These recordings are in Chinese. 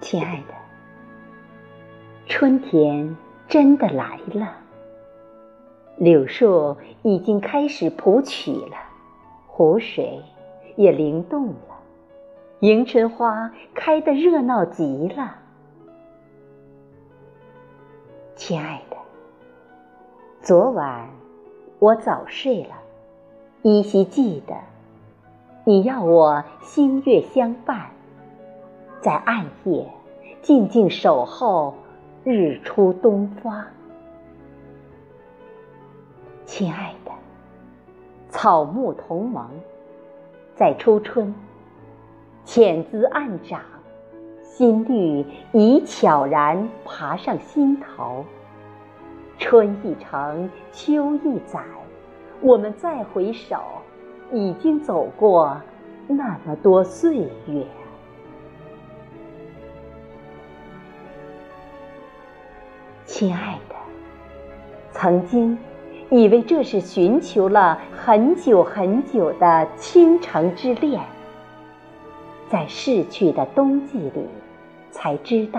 亲爱的，春天真的来了，柳树已经开始谱曲了，湖水也灵动了，迎春花开得热闹极了。亲爱的，昨晚我早睡了，依稀记得你要我星月相伴。在暗夜，静静守候日出东方。亲爱的，草木同盟，在初春，浅姿暗长，新绿已悄然爬上心头。春一程，秋一载，我们再回首，已经走过那么多岁月。亲爱的，曾经以为这是寻求了很久很久的倾城之恋，在逝去的冬季里，才知道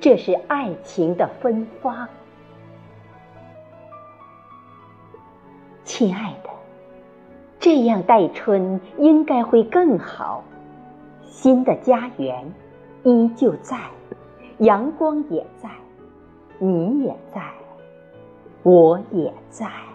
这是爱情的芬芳。亲爱的，这样待春应该会更好。新的家园依旧在，阳光也在。你也在，我也在。